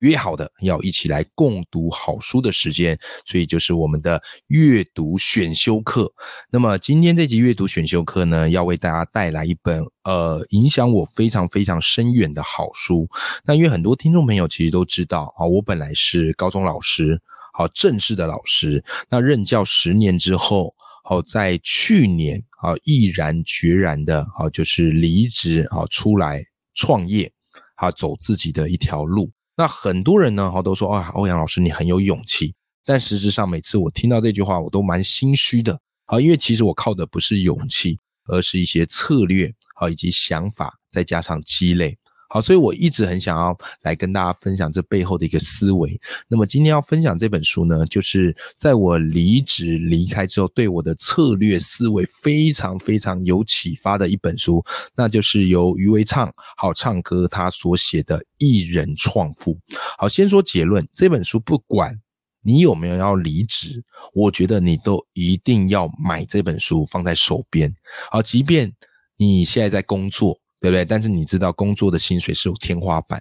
约好的要一起来共读好书的时间，所以就是我们的阅读选修课。那么今天这集阅读选修课呢，要为大家带来一本呃影响我非常非常深远的好书。那因为很多听众朋友其实都知道啊，我本来是高中老师。好，正式的老师，那任教十年之后，好，在去年啊，毅然决然的，好，就是离职，好，出来创业，好，走自己的一条路。那很多人呢，哈，都说啊，欧阳老师你很有勇气，但实质上每次我听到这句话，我都蛮心虚的，好，因为其实我靠的不是勇气，而是一些策略，好，以及想法，再加上积累。好，所以我一直很想要来跟大家分享这背后的一个思维。那么今天要分享这本书呢，就是在我离职离开之后，对我的策略思维非常非常有启发的一本书，那就是由余维畅好唱歌他所写的《艺人创富》。好，先说结论，这本书不管你有没有要离职，我觉得你都一定要买这本书放在手边。好，即便你现在在工作。对不对？但是你知道工作的薪水是有天花板，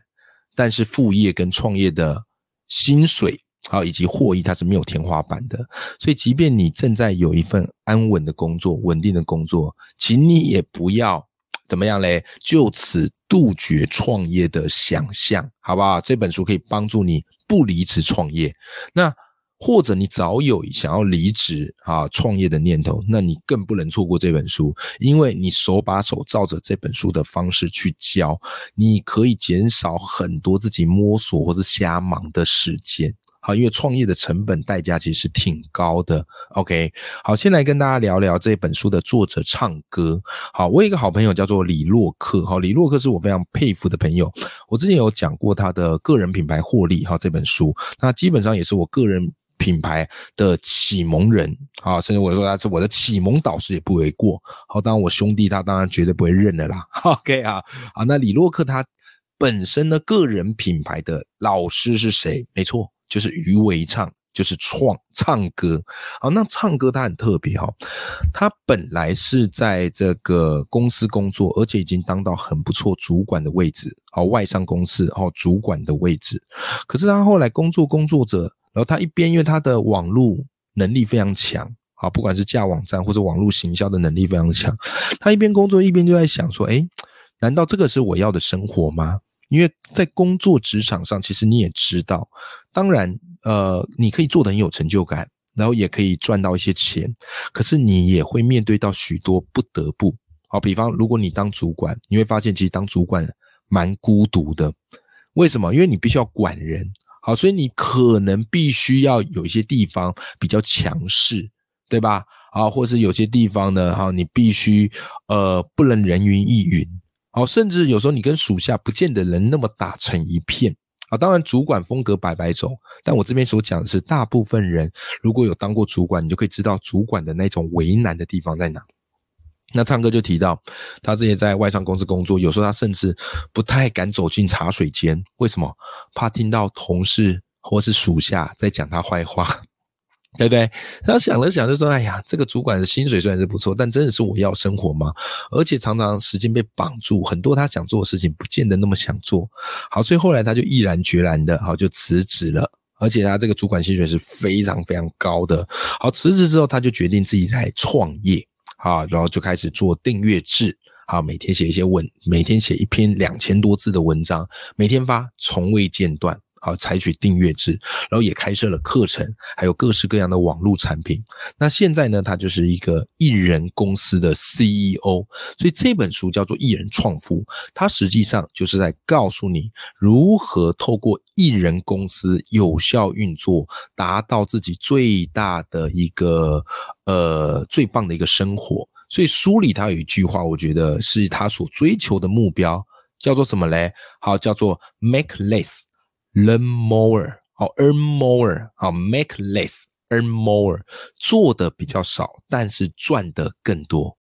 但是副业跟创业的薪水啊以及获益它是没有天花板的。所以，即便你正在有一份安稳的工作、稳定的工作，请你也不要怎么样嘞，就此杜绝创业的想象，好不好？这本书可以帮助你不离职创业。那或者你早有想要离职啊创业的念头，那你更不能错过这本书，因为你手把手照着这本书的方式去教，你可以减少很多自己摸索或是瞎忙的时间。好，因为创业的成本代价其实是挺高的。OK，好，先来跟大家聊聊这本书的作者唱歌。好，我有一个好朋友叫做李洛克，好，李洛克是我非常佩服的朋友。我之前有讲过他的个人品牌获利哈这本书，那基本上也是我个人。品牌的启蒙人啊，甚至我说他是我的启蒙导师也不为过。好，当然我兄弟他当然绝对不会认的啦。OK 啊，好，那李洛克他本身的个人品牌的老师是谁？没错，就是余维畅，就是创唱歌。好，那唱歌他很特别哈，他本来是在这个公司工作，而且已经当到很不错主管的位置，好，外商公司好主管的位置。可是他后来工作工作者。然后他一边因为他的网络能力非常强，啊，不管是架网站或者网络行销的能力非常强，他一边工作一边就在想说，哎，难道这个是我要的生活吗？因为在工作职场上，其实你也知道，当然，呃，你可以做的很有成就感，然后也可以赚到一些钱，可是你也会面对到许多不得不，好，比方如果你当主管，你会发现其实当主管蛮孤独的，为什么？因为你必须要管人。好，所以你可能必须要有一些地方比较强势，对吧？啊，或是有些地方呢，哈，你必须呃不能人云亦云。好，甚至有时候你跟属下不见得能那么打成一片。啊，当然主管风格百百种，但我这边所讲的是，大部分人如果有当过主管，你就可以知道主管的那种为难的地方在哪。那唱歌就提到，他之前在外商公司工作，有时候他甚至不太敢走进茶水间，为什么？怕听到同事或是属下在讲他坏话，对不对？他想了想，就说：“哎呀，这个主管的薪水虽然是不错，但真的是我要生活吗？而且常常时间被绑住，很多他想做的事情不见得那么想做。好，所以后来他就毅然决然的，好就辞职了。而且他这个主管薪水是非常非常高的。好，辞职之后，他就决定自己来创业。”好，然后就开始做订阅制，好，每天写一些文，每天写一篇两千多字的文章，每天发，从未间断。好，采取订阅制，然后也开设了课程，还有各式各样的网络产品。那现在呢，他就是一个艺人公司的 CEO。所以这本书叫做《艺人创富》，它实际上就是在告诉你如何透过艺人公司有效运作，达到自己最大的一个呃最棒的一个生活。所以书里他有一句话，我觉得是他所追求的目标，叫做什么嘞？好，叫做 Make less。Learn more 好，earn more，好，make less，earn more，做的比较少，但是赚的更多。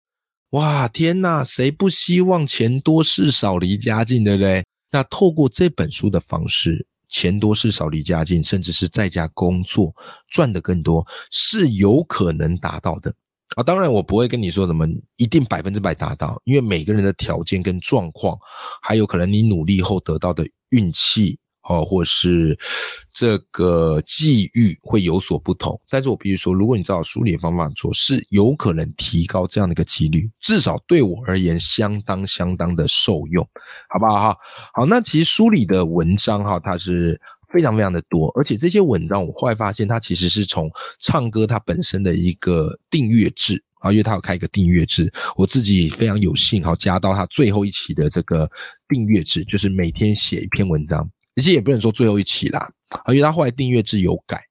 哇，天呐，谁不希望钱多事少离家近，对不对？那透过这本书的方式，钱多事少离家近，甚至是在家工作赚的更多，是有可能达到的啊。当然，我不会跟你说什么一定百分之百达到，因为每个人的条件跟状况，还有可能你努力后得到的运气。哦，或是这个际遇会有所不同，但是我必须说，如果你照梳理方法做，是有可能提高这样的一个几率，至少对我而言，相当相当的受用，好不好哈？好，那其实梳理的文章哈，它是非常非常的多，而且这些文章我后来发现，它其实是从唱歌它本身的一个订阅制啊，因为它有开一个订阅制，我自己非常有幸哈，加到它最后一期的这个订阅制，就是每天写一篇文章。其实也不能说最后一期啦，而且他后来订阅制有改，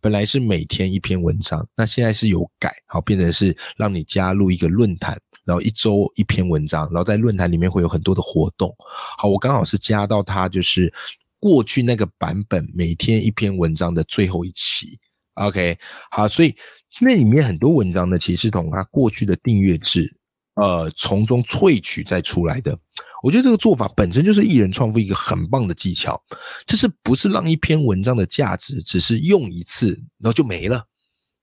本来是每天一篇文章，那现在是有改，好变成是让你加入一个论坛，然后一周一篇文章，然后在论坛里面会有很多的活动。好，我刚好是加到他就是过去那个版本每天一篇文章的最后一期。OK，好，所以那里面很多文章呢，其实是从他过去的订阅制。呃，从中萃取再出来的，我觉得这个做法本身就是艺人创富一个很棒的技巧，就是不是让一篇文章的价值只是用一次然后就没了，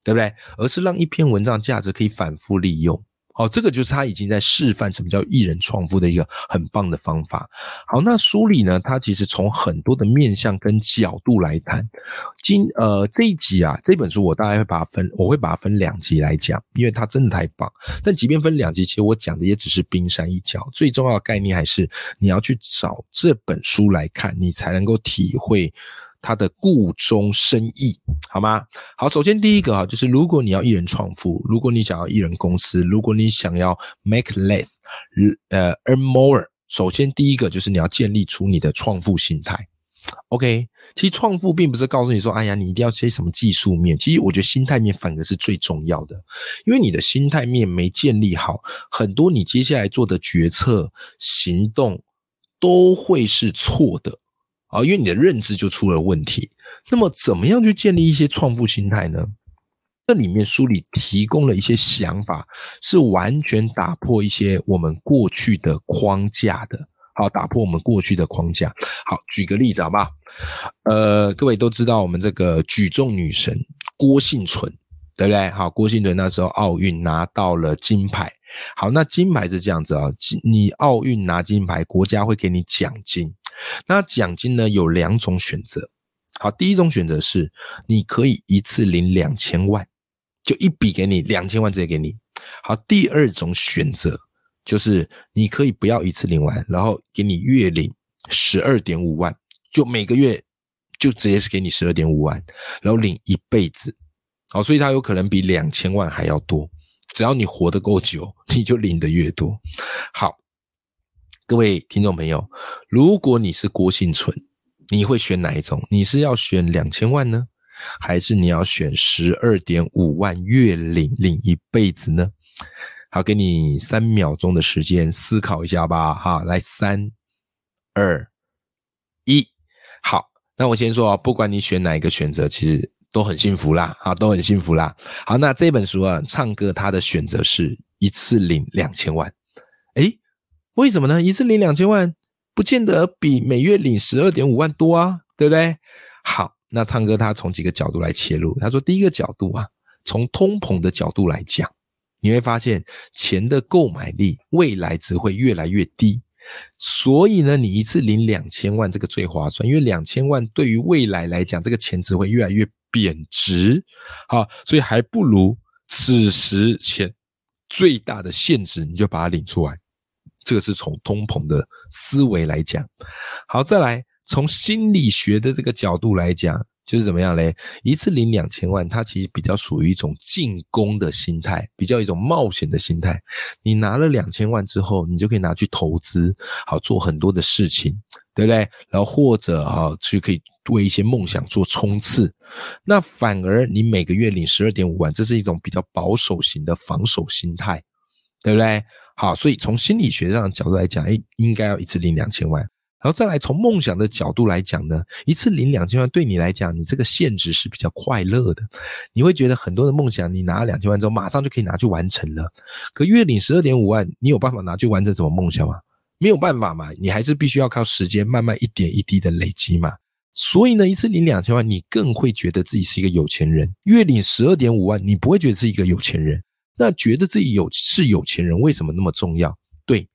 对不对？而是让一篇文章价值可以反复利用。好，这个就是他已经在示范什么叫艺人创富的一个很棒的方法。好，那书里呢，他其实从很多的面向跟角度来谈。今呃这一集啊，这本书我大概会把它分，我会把它分两集来讲，因为它真的太棒。但即便分两集，其实我讲的也只是冰山一角，最重要的概念还是你要去找这本书来看，你才能够体会。他的故中生意，好吗？好，首先第一个哈，就是如果你要一人创富，如果你想要一人公司，如果你想要 make less，呃，earn more，首先第一个就是你要建立出你的创富心态。OK，其实创富并不是告诉你说，哎呀，你一定要些什么技术面，其实我觉得心态面反而是最重要的，因为你的心态面没建立好，很多你接下来做的决策行动都会是错的。啊，因为你的认知就出了问题。那么，怎么样去建立一些创富心态呢？这里面书里提供了一些想法，是完全打破一些我们过去的框架的。好，打破我们过去的框架。好，举个例子，好不好？呃，各位都知道我们这个举重女神郭幸存，对不对？好，郭幸存那时候奥运拿到了金牌。好，那金牌是这样子啊，你奥运拿金牌，国家会给你奖金。那奖金呢有两种选择。好，第一种选择是你可以一次领两千万，就一笔给你两千万直接给你。好，第二种选择就是你可以不要一次领完，然后给你月领十二点五万，就每个月就直接是给你十二点五万，然后领一辈子。好，所以它有可能比两千万还要多。只要你活得够久，你就领的越多。好，各位听众朋友，如果你是郭幸存，你会选哪一种？你是要选两千万呢，还是你要选十二点五万月领领一辈子呢？好，给你三秒钟的时间思考一下吧。哈，来，三、二、一，好，那我先说，不管你选哪一个选择，其实。都很幸福啦，好，都很幸福啦。好，那这本书啊，唱歌他的选择是一次领两千万。诶，为什么呢？一次领两千万，不见得比每月领十二点五万多啊，对不对？好，那唱歌他从几个角度来切入。他说，第一个角度啊，从通膨的角度来讲，你会发现钱的购买力未来只会越来越低。所以呢，你一次领两千万，这个最划算，因为两千万对于未来来讲，这个钱只会越来越。贬值，好，所以还不如此时钱最大的限制，你就把它领出来。这个是从通膨的思维来讲。好，再来从心理学的这个角度来讲，就是怎么样嘞？一次领两千万，它其实比较属于一种进攻的心态，比较一种冒险的心态。你拿了两千万之后，你就可以拿去投资，好做很多的事情，对不对？然后或者啊，去可以。为一些梦想做冲刺，那反而你每个月领十二点五万，这是一种比较保守型的防守心态，对不对？好，所以从心理学上的角度来讲，哎，应该要一次领两千万。然后再来从梦想的角度来讲呢，一次领两千万对你来讲，你这个现值是比较快乐的，你会觉得很多的梦想，你拿了两千万之后，马上就可以拿去完成了。可月领十二点五万，你有办法拿去完成什么梦想吗？没有办法嘛，你还是必须要靠时间慢慢一点一滴的累积嘛。所以呢，一次领两千万，你更会觉得自己是一个有钱人。月领十二点五万，你不会觉得是一个有钱人。那觉得自己有是有钱人，为什么那么重要？对，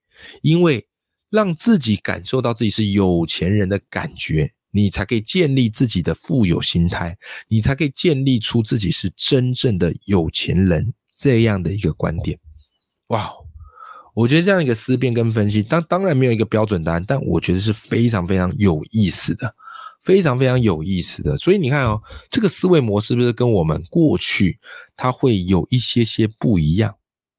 因为。让自己感受到自己是有钱人的感觉，你才可以建立自己的富有心态，你才可以建立出自己是真正的有钱人这样的一个观点。哇，我觉得这样一个思辨跟分析，当当然没有一个标准答案，但我觉得是非常非常有意思的，非常非常有意思的。所以你看哦，这个思维模式是不是跟我们过去它会有一些些不一样，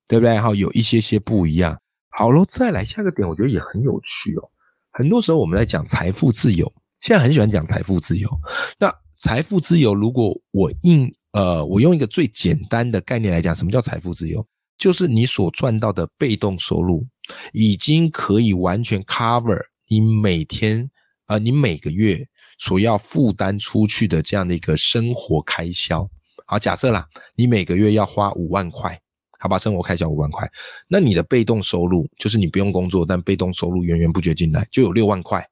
对不对？好，有一些些不一样。好了，再来下个点，我觉得也很有趣哦。很多时候我们在讲财富自由，现在很喜欢讲财富自由。那财富自由，如果我应呃，我用一个最简单的概念来讲，什么叫财富自由？就是你所赚到的被动收入，已经可以完全 cover 你每天啊，你每个月所要负担出去的这样的一个生活开销。好，假设啦，你每个月要花五万块。好吧，生活开销五万块，那你的被动收入就是你不用工作，但被动收入源源不绝进来，就有六万块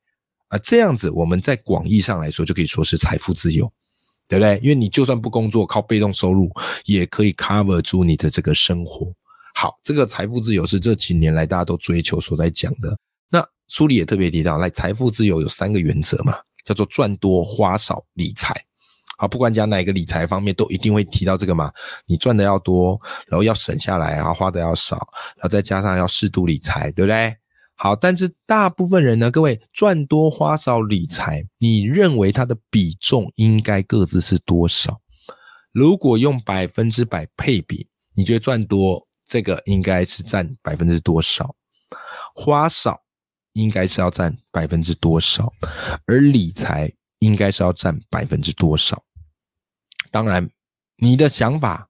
啊。这样子，我们在广义上来说，就可以说是财富自由，对不对？因为你就算不工作，靠被动收入也可以 cover 住你的这个生活。好，这个财富自由是这几年来大家都追求所在讲的。那书里也特别提到，来财富自由有三个原则嘛，叫做赚多、花少、理财。好，不管讲哪个理财方面，都一定会提到这个嘛。你赚的要多，然后要省下来，然后花的要少，然后再加上要适度理财，对不对？好，但是大部分人呢，各位赚多花少理财，你认为它的比重应该各自是多少？如果用百分之百配比，你觉得赚多这个应该是占百分之多少？花少应该是要占百分之多少？而理财？应该是要占百分之多少？当然，你的想法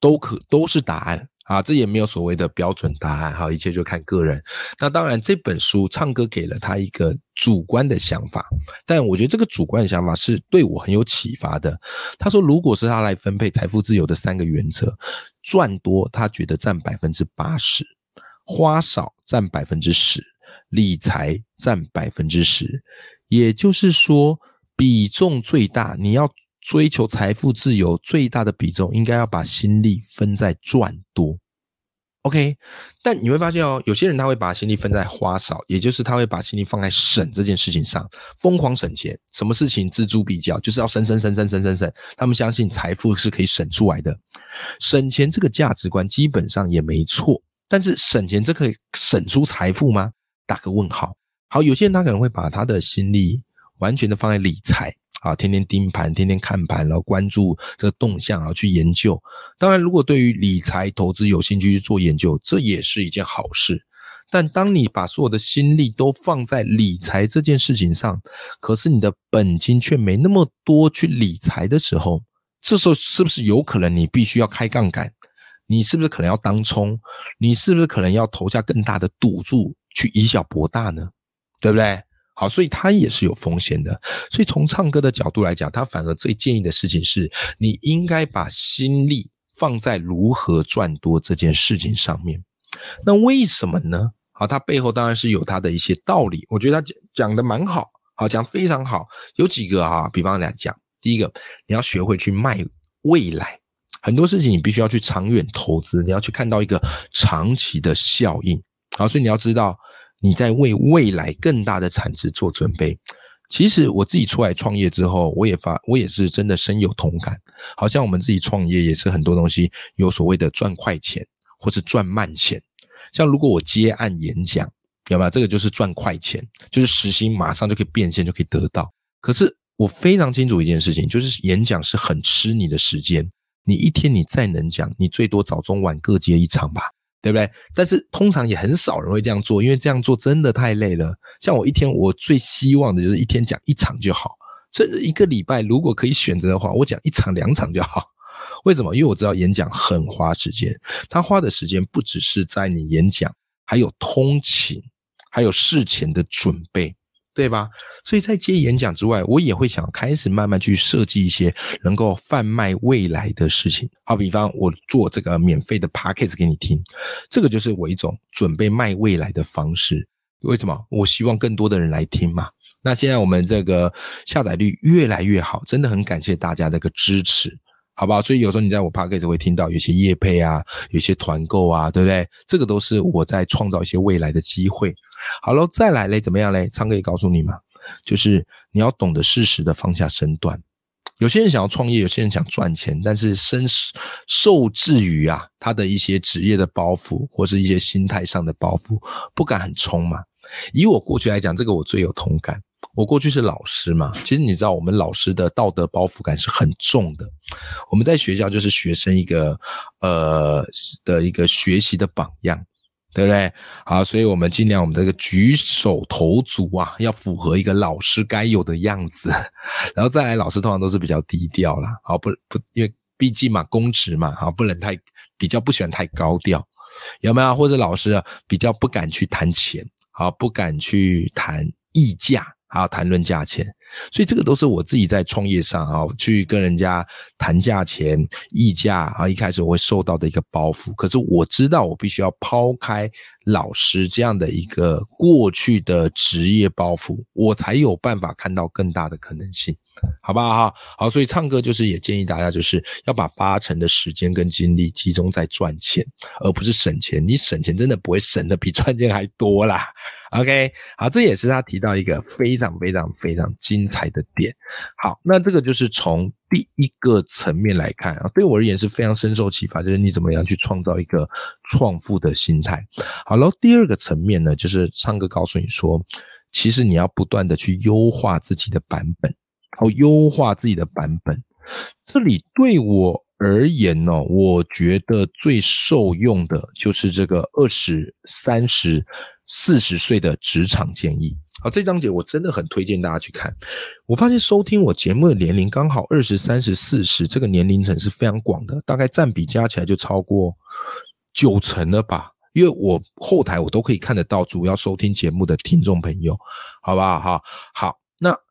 都可都是答案啊，这也没有所谓的标准答案哈，一切就看个人。那当然，这本书唱歌给了他一个主观的想法，但我觉得这个主观的想法是对我很有启发的。他说，如果是他来分配财富自由的三个原则，赚多他觉得占百分之八十，花少占百分之十，理财占百分之十，也就是说。比重最大，你要追求财富自由，最大的比重应该要把心力分在赚多，OK？但你会发现哦，有些人他会把心力分在花少，也就是他会把心力放在省这件事情上，疯狂省钱，什么事情锱铢必较，就是要省省省省省省省。他们相信财富是可以省出来的，省钱这个价值观基本上也没错，但是省钱这可以省出财富吗？打个问号。好，有些人他可能会把他的心力。完全的放在理财啊，天天盯盘，天天看盘，然后关注这个动向啊，去研究。当然，如果对于理财投资有兴趣去做研究，这也是一件好事。但当你把所有的心力都放在理财这件事情上，可是你的本金却没那么多去理财的时候，这时候是不是有可能你必须要开杠杆？你是不是可能要当冲？你是不是可能要投下更大的赌注去以小博大呢？对不对？好，所以他也是有风险的。所以从唱歌的角度来讲，他反而最建议的事情是，你应该把心力放在如何赚多这件事情上面。那为什么呢？好，他背后当然是有他的一些道理。我觉得他讲讲的蛮好，好讲非常好。有几个哈，比方来讲，第一个，你要学会去卖未来，很多事情你必须要去长远投资，你要去看到一个长期的效应。好，所以你要知道。你在为未来更大的产值做准备。其实我自己出来创业之后，我也发，我也是真的深有同感。好像我们自己创业也是很多东西有所谓的赚快钱或是赚慢钱。像如果我接案演讲，有没有这个就是赚快钱，就是时薪马上就可以变现就可以得到。可是我非常清楚一件事情，就是演讲是很吃你的时间。你一天你再能讲，你最多早中晚各接一场吧。对不对？但是通常也很少人会这样做，因为这样做真的太累了。像我一天，我最希望的就是一天讲一场就好。这一个礼拜如果可以选择的话，我讲一场两场就好。为什么？因为我知道演讲很花时间，他花的时间不只是在你演讲，还有通勤，还有事前的准备。对吧？所以在接演讲之外，我也会想开始慢慢去设计一些能够贩卖未来的事情。好比方，我做这个免费的 podcast 给你听，这个就是我一种准备卖未来的方式。为什么？我希望更多的人来听嘛。那现在我们这个下载率越来越好，真的很感谢大家这个支持。好不好？所以有时候你在我 podcast 会听到有些业配啊，有些团购啊，对不对？这个都是我在创造一些未来的机会。好了，再来嘞，怎么样嘞？昌哥也告诉你嘛，就是你要懂得适时的放下身段。有些人想要创业，有些人想赚钱，但是身受制于啊他的一些职业的包袱，或是一些心态上的包袱，不敢很冲嘛。以我过去来讲，这个我最有同感。我过去是老师嘛，其实你知道，我们老师的道德包袱感是很重的。我们在学校就是学生一个呃的一个学习的榜样，对不对？好，所以我们尽量我们这个举手投足啊，要符合一个老师该有的样子。然后再来，老师通常都是比较低调啦，好不不，因为毕竟嘛，公职嘛，好不能太比较不喜欢太高调，有没有？或者老师啊，比较不敢去谈钱，好不敢去谈溢价。还要谈论价钱，所以这个都是我自己在创业上啊，去跟人家谈价钱、议价啊。一开始我会受到的一个包袱，可是我知道我必须要抛开老师这样的一个过去的职业包袱，我才有办法看到更大的可能性。好不好哈？好，所以唱歌就是也建议大家，就是要把八成的时间跟精力集中在赚钱，而不是省钱。你省钱真的不会省的比赚钱还多啦。OK，好，这也是他提到一个非常非常非常精彩的点。好，那这个就是从第一个层面来看啊，对我而言是非常深受启发，就是你怎么样去创造一个创富的心态。好了，第二个层面呢，就是唱歌告诉你说，其实你要不断的去优化自己的版本。好，优化自己的版本。这里对我而言呢，我觉得最受用的就是这个二十三十四十岁的职场建议。好，这章节我真的很推荐大家去看。我发现收听我节目的年龄刚好二十三十四十，这个年龄层是非常广的，大概占比加起来就超过九成了吧。因为我后台我都可以看得到主要收听节目的听众朋友，好不好？哈，好。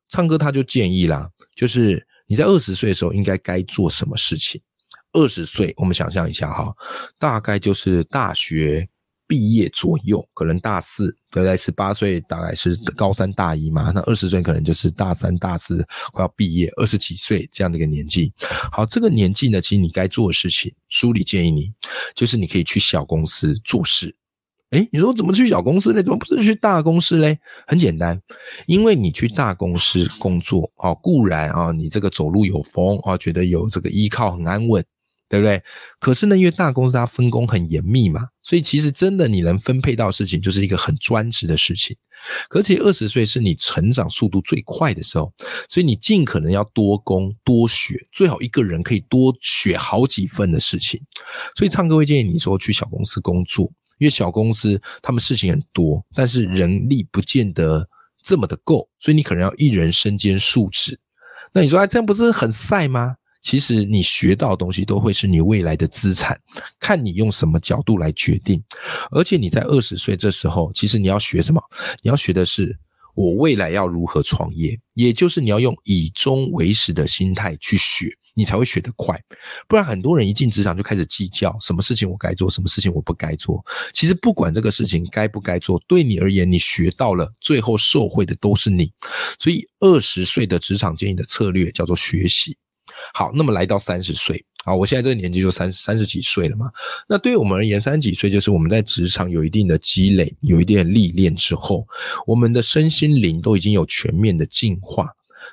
唱歌他就建议啦，就是你在二十岁的时候应该该做什么事情。二十岁，我们想象一下哈，大概就是大学毕业左右，可能大四，对不对？十八岁大概是高三大一嘛，那二十岁可能就是大三大四快要毕业，二十几岁这样的一个年纪。好，这个年纪呢，其实你该做的事情，书里建议你，就是你可以去小公司做事。哎，你说怎么去小公司呢？怎么不是去大公司嘞？很简单，因为你去大公司工作啊，固然啊，你这个走路有风啊，觉得有这个依靠很安稳，对不对？可是呢，因为大公司它分工很严密嘛，所以其实真的你能分配到事情，就是一个很专职的事情。而且二十岁是你成长速度最快的时候，所以你尽可能要多工多学，最好一个人可以多学好几份的事情。所以唱歌会建议你说去小公司工作。因为小公司他们事情很多，但是人力不见得这么的够，所以你可能要一人身兼数职。那你说，哎，这样不是很晒吗？其实你学到的东西都会是你未来的资产，看你用什么角度来决定。而且你在二十岁这时候，其实你要学什么？你要学的是我未来要如何创业，也就是你要用以终为始的心态去学。你才会学得快，不然很多人一进职场就开始计较什么事情我该做，什么事情我不该做。其实不管这个事情该不该做，对你而言，你学到了，最后受惠的都是你。所以二十岁的职场建议的策略叫做学习。好，那么来到三十岁，啊，我现在这个年纪就三三十几岁了嘛。那对于我们而言，三十几岁就是我们在职场有一定的积累，有一定的历练之后，我们的身心灵都已经有全面的进化。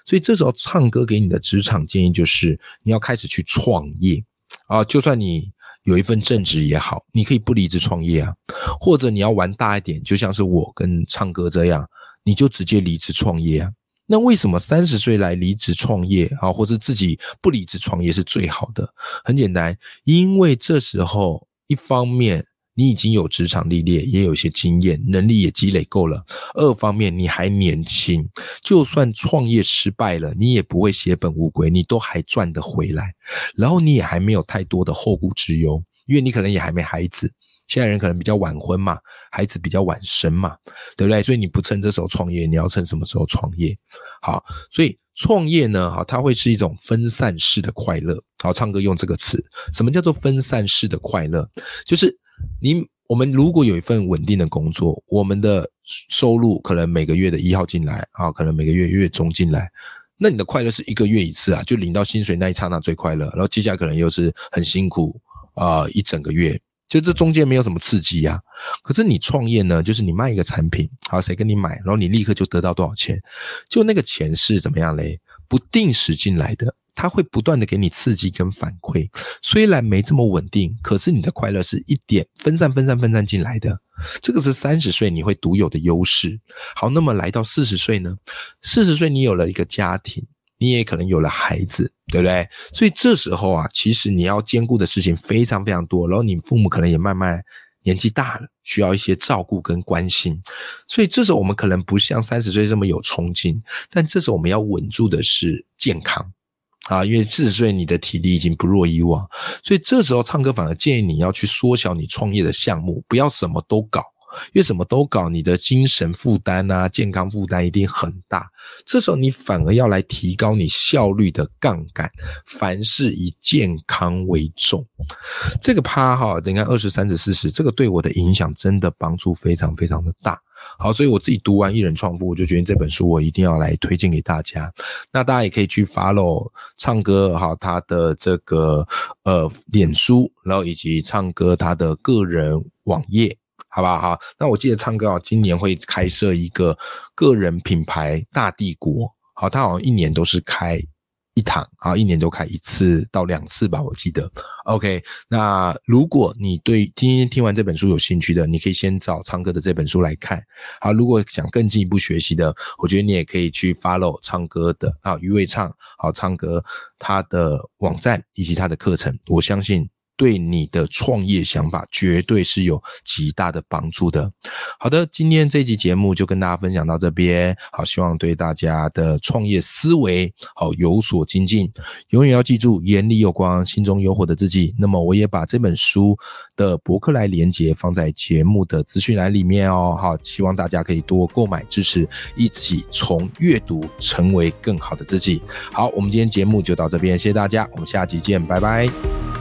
所以这时候唱歌给你的职场建议就是，你要开始去创业啊！就算你有一份正职也好，你可以不离职创业啊，或者你要玩大一点，就像是我跟唱歌这样，你就直接离职创业啊。那为什么三十岁来离职创业啊，或者自己不离职创业是最好的？很简单，因为这时候一方面。你已经有职场历练，也有一些经验，能力也积累够了。二方面你还年轻，就算创业失败了，你也不会血本无归，你都还赚得回来。然后你也还没有太多的后顾之忧，因为你可能也还没孩子，现在人可能比较晚婚嘛，孩子比较晚生嘛，对不对？所以你不趁这时候创业，你要趁什么时候创业？好，所以创业呢，哈，它会是一种分散式的快乐。好，唱歌用这个词，什么叫做分散式的快乐？就是你我们如果有一份稳定的工作，我们的收入可能每个月的一号进来啊，可能每个月月中进来，那你的快乐是一个月一次啊，就领到薪水那一刹那最快乐，然后接下来可能又是很辛苦啊，一整个月。就这中间没有什么刺激呀，可是你创业呢，就是你卖一个产品，好，谁跟你买，然后你立刻就得到多少钱，就那个钱是怎么样嘞？不定时进来的，它会不断的给你刺激跟反馈，虽然没这么稳定，可是你的快乐是一点分散、分散、分散进来的，这个是三十岁你会独有的优势。好，那么来到四十岁呢？四十岁你有了一个家庭。你也可能有了孩子，对不对？所以这时候啊，其实你要兼顾的事情非常非常多，然后你父母可能也慢慢年纪大了，需要一些照顾跟关心。所以这时候我们可能不像三十岁这么有冲劲，但这时候我们要稳住的是健康啊，因为四十岁你的体力已经不弱以往，所以这时候唱歌反而建议你要去缩小你创业的项目，不要什么都搞。因为什么都搞，你的精神负担啊，健康负担一定很大。这时候你反而要来提高你效率的杠杆，凡事以健康为重。这个趴哈，你看二十三、十四十，这个对我的影响真的帮助非常非常的大。好，所以我自己读完《一人创富》，我就决定这本书我一定要来推荐给大家。那大家也可以去 follow 唱歌哈，他的这个呃脸书，然后以及唱歌他的个人网页。好不好？好，那我记得唱歌啊，今年会开设一个个人品牌大帝国。好，他好像一年都是开一堂，啊，一年都开一次到两次吧，我记得。OK，那如果你对今天听完这本书有兴趣的，你可以先找唱歌的这本书来看。好，如果想更进一步学习的，我觉得你也可以去 follow 唱歌的啊，余伟唱好唱歌他的网站以及他的课程，我相信。对你的创业想法绝对是有极大的帮助的。好的，今天这集节目就跟大家分享到这边。好，希望对大家的创业思维好有所精进。永远要记住，眼里有光，心中有火的自己。那么，我也把这本书的博客来连接放在节目的资讯栏里面哦。好，希望大家可以多购买支持，一起从阅读成为更好的自己。好，我们今天节目就到这边，谢谢大家，我们下集见，拜拜。